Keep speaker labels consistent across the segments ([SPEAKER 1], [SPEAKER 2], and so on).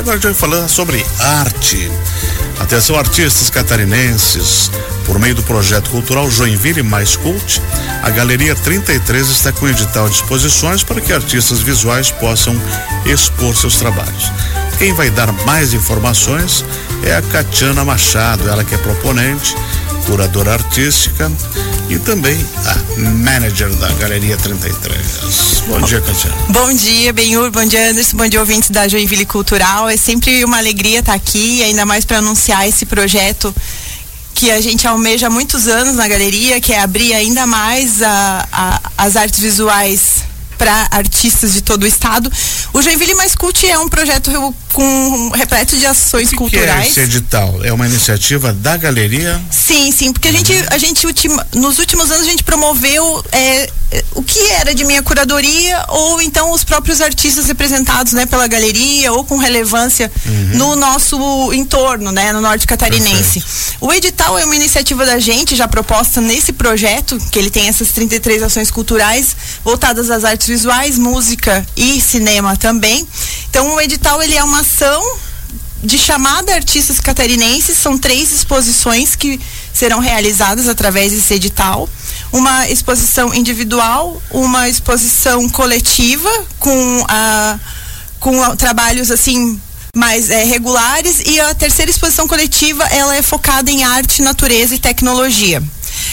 [SPEAKER 1] Agora a gente vai falar sobre arte. Atenção, artistas catarinenses. Por meio do projeto cultural Joinville Mais Cult, a Galeria 33 está com edital de exposições para que artistas visuais possam expor seus trabalhos. Quem vai dar mais informações é a Catiana Machado, ela que é proponente, curadora artística e também a manager da Galeria 33. Bom dia, Catiana.
[SPEAKER 2] Bom dia, Benhur, bom dia, Anderson, bom dia, ouvintes da Joinville Cultural. É sempre uma alegria estar aqui, ainda mais para anunciar esse projeto que a gente almeja há muitos anos na galeria, que é abrir ainda mais a, a, as artes visuais para artistas de todo o estado. O Joinville Mais Cult é um projeto com repleto de ações
[SPEAKER 1] o que
[SPEAKER 2] culturais.
[SPEAKER 1] Que é esse edital? É uma iniciativa da galeria?
[SPEAKER 2] Sim, sim, porque a gente, a gente ultima, nos últimos anos a gente promoveu é, o que era de minha curadoria ou então os próprios artistas representados, né, pela galeria ou com relevância uhum. no nosso entorno, né, no norte catarinense. Perfeito. O edital é uma iniciativa da gente já proposta nesse projeto, que ele tem essas 33 ações culturais voltadas às artes visuais, música e cinema também. Então o edital ele é uma ação de chamada artistas catarinenses, são três exposições que serão realizadas através desse edital. Uma exposição individual, uma exposição coletiva com, a, com trabalhos assim mais é, regulares e a terceira exposição coletiva ela é focada em arte, natureza e tecnologia.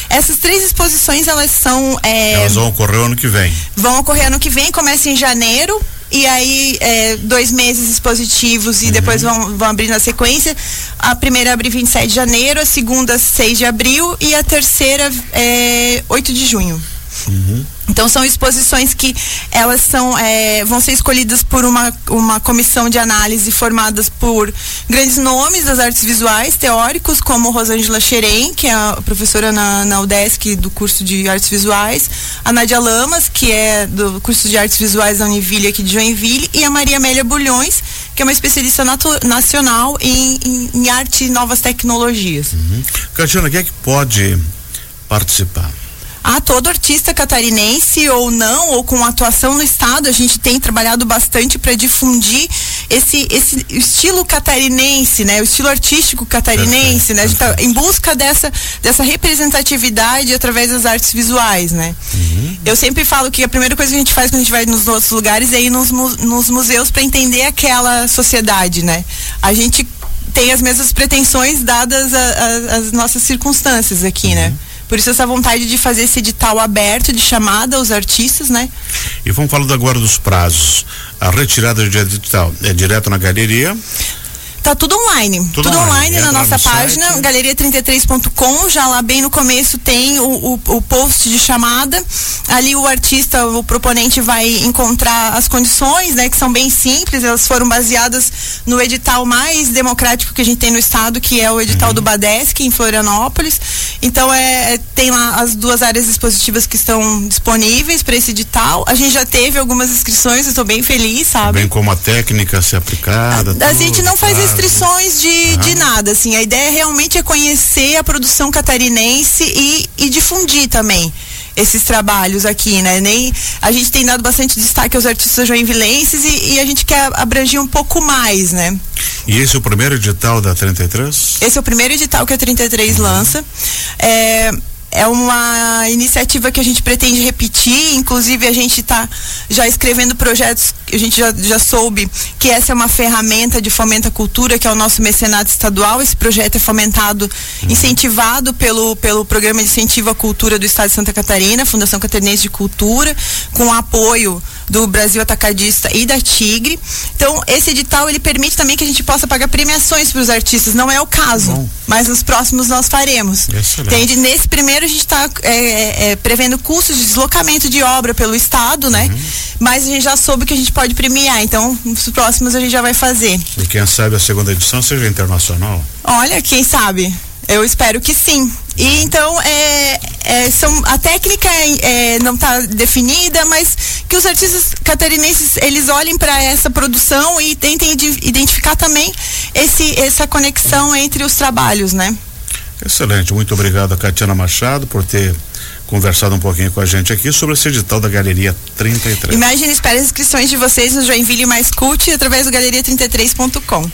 [SPEAKER 2] Essas três exposições elas são
[SPEAKER 1] é, elas vão ocorrer ano que vem.
[SPEAKER 2] Vão ocorrer ano que vem, começa em janeiro e aí é, dois meses expositivos e uhum. depois vão, vão abrir na sequência. A primeira abre 27 de janeiro, a segunda 6 de abril e a terceira é, 8 de junho. Uhum. Então são exposições que elas são é, vão ser escolhidas por uma, uma comissão de análise formadas por grandes nomes das artes visuais teóricos como Rosângela Xerém, que é a professora na, na UDESC do curso de artes visuais, a Nádia Lamas, que é do curso de artes visuais da Univille aqui de Joinville, e a Maria Amélia Bulhões, que é uma especialista nacional em, em, em, arte e novas tecnologias.
[SPEAKER 1] Uhum. Catiana, quem é que pode participar?
[SPEAKER 2] A todo artista catarinense ou não, ou com atuação no estado, a gente tem trabalhado bastante para difundir esse, esse estilo catarinense, né? O estilo artístico catarinense, né? A gente tá em busca dessa, dessa representatividade através das artes visuais, né? Uhum. Eu sempre falo que a primeira coisa que a gente faz quando a gente vai nos outros lugares é ir nos, nos museus para entender aquela sociedade, né? A gente tem as mesmas pretensões dadas as nossas circunstâncias aqui, né? uhum. né? Por isso essa vontade de fazer esse edital aberto de chamada aos artistas, né?
[SPEAKER 1] E vamos falar agora dos prazos. A retirada de edital é direto na galeria
[SPEAKER 2] Tá tudo online. Tudo, tudo online, online na nossa página, galeria33.com. Já lá bem no começo tem o, o, o, post de chamada. Ali o artista, o proponente vai encontrar as condições, né? Que são bem simples. Elas foram baseadas no edital mais democrático que a gente tem no estado, que é o edital uhum. do Badesc, em Florianópolis. Então é, é, tem lá as duas áreas expositivas que estão disponíveis para esse edital. A gente já teve algumas inscrições, estou bem feliz, sabe?
[SPEAKER 1] Bem como a técnica ser aplicada.
[SPEAKER 2] A, a gente não faz claro restrições de, de nada, assim. A ideia realmente é conhecer a produção catarinense e, e difundir também esses trabalhos aqui, né? Nem a gente tem dado bastante destaque aos artistas joinvilenses e, e, a gente quer abranger um pouco mais, né?
[SPEAKER 1] E esse é o primeiro edital da 33?
[SPEAKER 2] Esse é o primeiro edital que a 33 uhum. lança. É, é uma iniciativa que a gente pretende repetir, inclusive a gente está já escrevendo projetos, a gente já, já soube que essa é uma ferramenta de fomento à cultura, que é o nosso mecenato estadual. Esse projeto é fomentado, uhum. incentivado pelo, pelo Programa de Incentivo à Cultura do Estado de Santa Catarina, Fundação Catarinense de Cultura, com apoio do Brasil Atacadista e da Tigre. Então, esse edital ele permite também que a gente possa pagar premiações para os artistas. Não é o caso, Bom. mas nos próximos nós faremos. Excelente. Entende? Nesse primeiro a gente está é, é, é, prevendo custos de deslocamento de obra pelo estado, né? Uhum. Mas a gente já soube que a gente pode premiar. Então, nos próximos a gente já vai fazer.
[SPEAKER 1] E quem sabe a segunda edição seja internacional?
[SPEAKER 2] Olha, quem sabe? Eu espero que sim. E então é, é, são, a técnica é, não está definida, mas que os artistas catarinenses eles olhem para essa produção e tentem identificar também esse, essa conexão entre os trabalhos, né?
[SPEAKER 1] Excelente, muito obrigado a Catiana Machado por ter conversado um pouquinho com a gente aqui sobre esse edital da Galeria 33.
[SPEAKER 2] Imagine, espere as inscrições de vocês no Joinville Mais Cult através do galeria33.com.